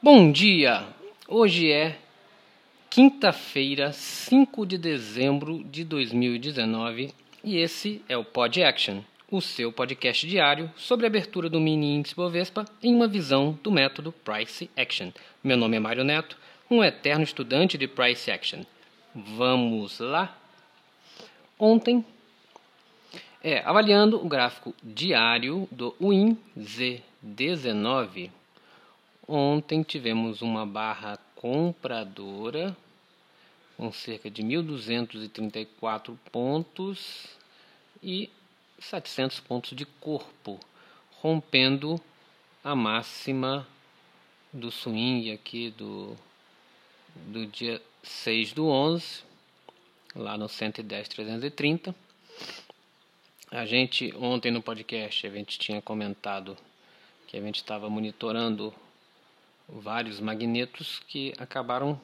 Bom dia! Hoje é quinta-feira, 5 de dezembro de 2019 e esse é o Pod Action, o seu podcast diário sobre a abertura do mini índice Bovespa em uma visão do método Price Action. Meu nome é Mário Neto, um eterno estudante de Price Action. Vamos lá? Ontem, é, avaliando o gráfico diário do WIN Z19, Ontem tivemos uma barra compradora com cerca de 1.234 pontos e 700 pontos de corpo, rompendo a máxima do swing aqui do, do dia 6 do 11, lá no 110.330. A gente, ontem no podcast, a gente tinha comentado que a gente estava monitorando vários magnetos que acabaram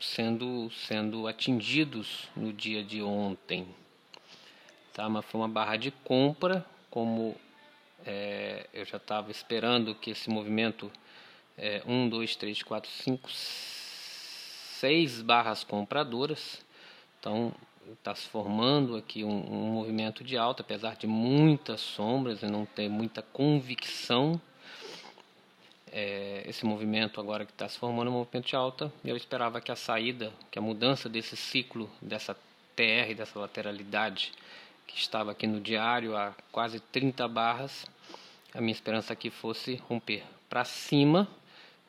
sendo, sendo atingidos no dia de ontem. Tá? Mas foi uma barra de compra, como é, eu já estava esperando que esse movimento é, 1, 2, 3, 4, 5, 6 barras compradoras. Então está se formando aqui um, um movimento de alta, apesar de muitas sombras e não ter muita convicção é, esse movimento agora que está se formando, um movimento de alta, eu esperava que a saída, que a mudança desse ciclo, dessa TR, dessa lateralidade que estava aqui no diário a quase 30 barras, a minha esperança aqui fosse romper para cima,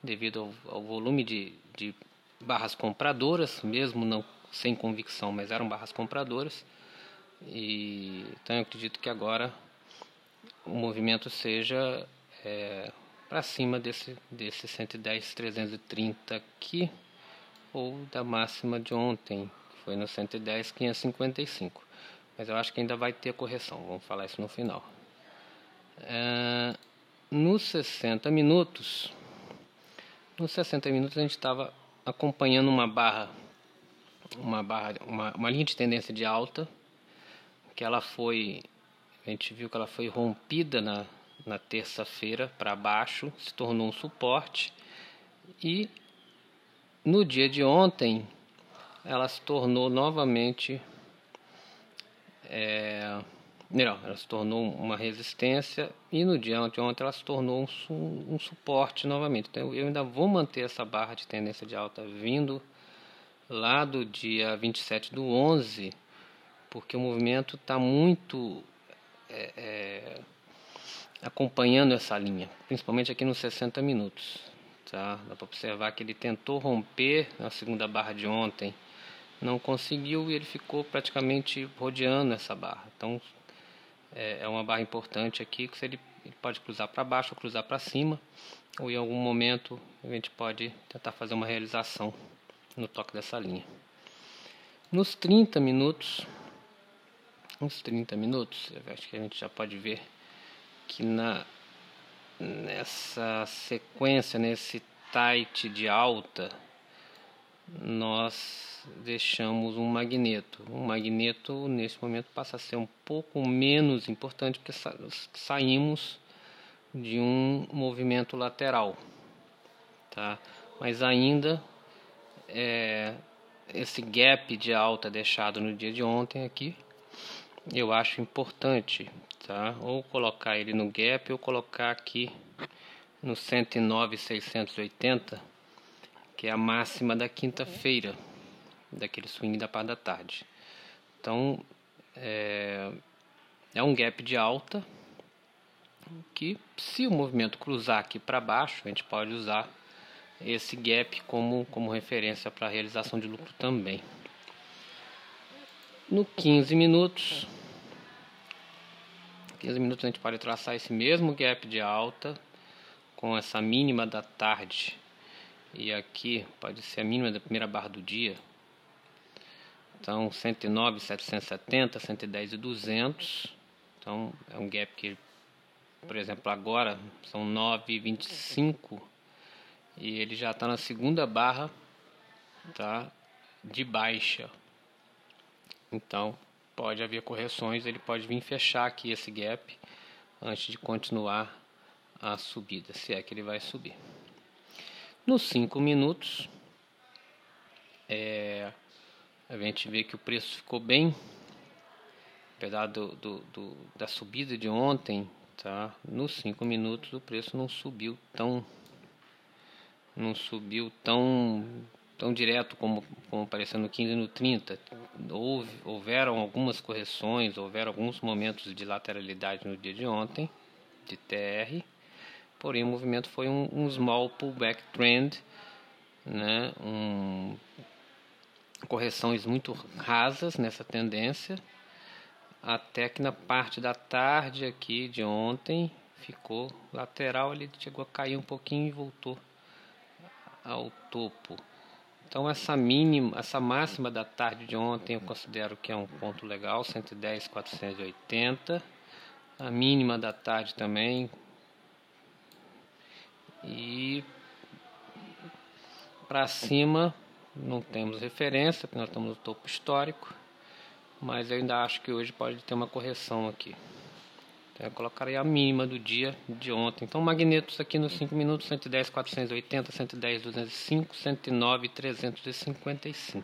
devido ao, ao volume de, de barras compradoras, mesmo não sem convicção, mas eram barras compradoras. E então eu acredito que agora o movimento seja é, para cima desse, desse 110 330 aqui ou da máxima de ontem, que foi no 110 555. Mas eu acho que ainda vai ter correção, vamos falar isso no final. É, nos 60 minutos, nos 60 minutos a gente estava acompanhando uma barra, uma barra, uma, uma linha de tendência de alta, que ela foi, a gente viu que ela foi rompida na na terça-feira para baixo, se tornou um suporte e no dia de ontem ela se tornou novamente é, não, ela se tornou uma resistência e no dia de ontem ela se tornou um, um suporte novamente. Então eu ainda vou manter essa barra de tendência de alta vindo lá do dia 27 do 11, porque o movimento está muito é, é, acompanhando essa linha, principalmente aqui nos 60 minutos. Tá? Dá para observar que ele tentou romper na segunda barra de ontem, não conseguiu e ele ficou praticamente rodeando essa barra. Então é, é uma barra importante aqui que ele, ele pode cruzar para baixo ou cruzar para cima, ou em algum momento a gente pode tentar fazer uma realização no toque dessa linha. Nos 30 minutos, uns 30 minutos, acho que a gente já pode ver que na nessa sequência, nesse tight de alta, nós deixamos um magneto. O magneto nesse momento passa a ser um pouco menos importante porque sa saímos de um movimento lateral, tá? Mas ainda é, esse gap de alta deixado no dia de ontem aqui, eu acho importante tá? Ou colocar ele no gap ou colocar aqui no 109,680, que é a máxima da quinta-feira, daquele swing da parte da tarde. Então, é, é um gap de alta que se o movimento cruzar aqui para baixo, a gente pode usar esse gap como, como referência para a realização de lucro também. No 15 minutos, 15 minutos a gente pode traçar esse mesmo gap de alta com essa mínima da tarde e aqui pode ser a mínima da primeira barra do dia. Então 109, 770, 110 e 200. Então é um gap que, por exemplo, agora são 9,25 e ele já está na segunda barra tá, de baixa. Então pode haver correções, ele pode vir fechar aqui esse gap antes de continuar a subida, se é que ele vai subir. Nos 5 minutos, é, a gente vê que o preço ficou bem, apesar do, do, do, da subida de ontem, tá? Nos 5 minutos o preço não subiu tão não subiu tão tão direto como, como apareceu no 15 e no 30. Houve, houveram algumas correções, houveram alguns momentos de lateralidade no dia de ontem, de TR, porém o movimento foi um, um small pullback trend, né? um, correções muito rasas nessa tendência, até que na parte da tarde aqui de ontem ficou lateral, ele chegou a cair um pouquinho e voltou ao topo. Então essa mínima, essa máxima da tarde de ontem eu considero que é um ponto legal, 110,480. A mínima da tarde também. E para cima não temos referência, porque nós estamos no topo histórico. Mas eu ainda acho que hoje pode ter uma correção aqui. Eu colocarei a mínima do dia de ontem. Então, magnetos aqui nos 5 minutos: 110, 480, 110, 205, 109, 355.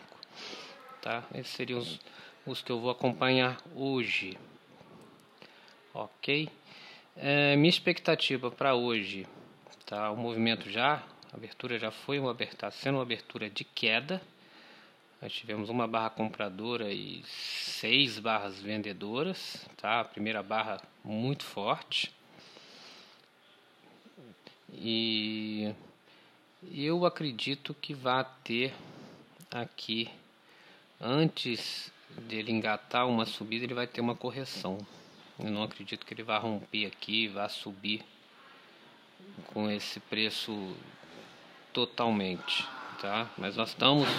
Tá? Esses seriam os, os que eu vou acompanhar hoje. Ok? É, minha expectativa para hoje, tá? O movimento já, a abertura já foi uma abertura, sendo uma abertura de queda. Nós tivemos uma barra compradora e seis barras vendedoras, tá? A primeira barra muito forte. E eu acredito que vai ter aqui antes dele engatar uma subida, ele vai ter uma correção. Eu não acredito que ele vá romper aqui, vá subir com esse preço totalmente, tá? Mas nós estamos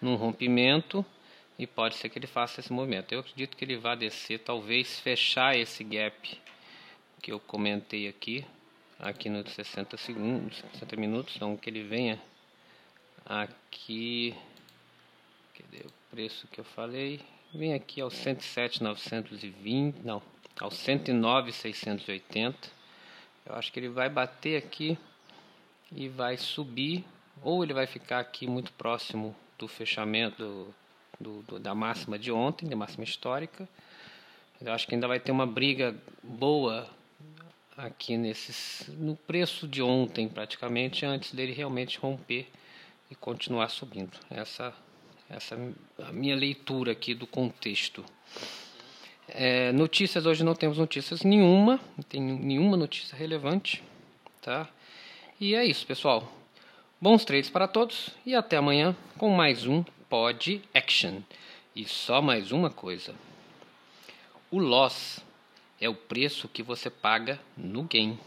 num rompimento e pode ser que ele faça esse movimento. Eu acredito que ele vai descer, talvez fechar esse gap que eu comentei aqui, aqui nos 60 segundos, 60 minutos, então que ele venha aqui, cadê o preço que eu falei? Vem aqui aos 107,920, não, aos 109,680. Eu acho que ele vai bater aqui e vai subir, ou ele vai ficar aqui muito próximo do fechamento do, do, da máxima de ontem, da máxima histórica. Eu acho que ainda vai ter uma briga boa aqui nesses, no preço de ontem, praticamente, antes dele realmente romper e continuar subindo. Essa, essa é a minha leitura aqui do contexto. É, notícias hoje não temos notícias nenhuma, não tem nenhuma notícia relevante, tá? E é isso, pessoal. Bons trades para todos e até amanhã com mais um Pod Action. E só mais uma coisa: o loss é o preço que você paga no game.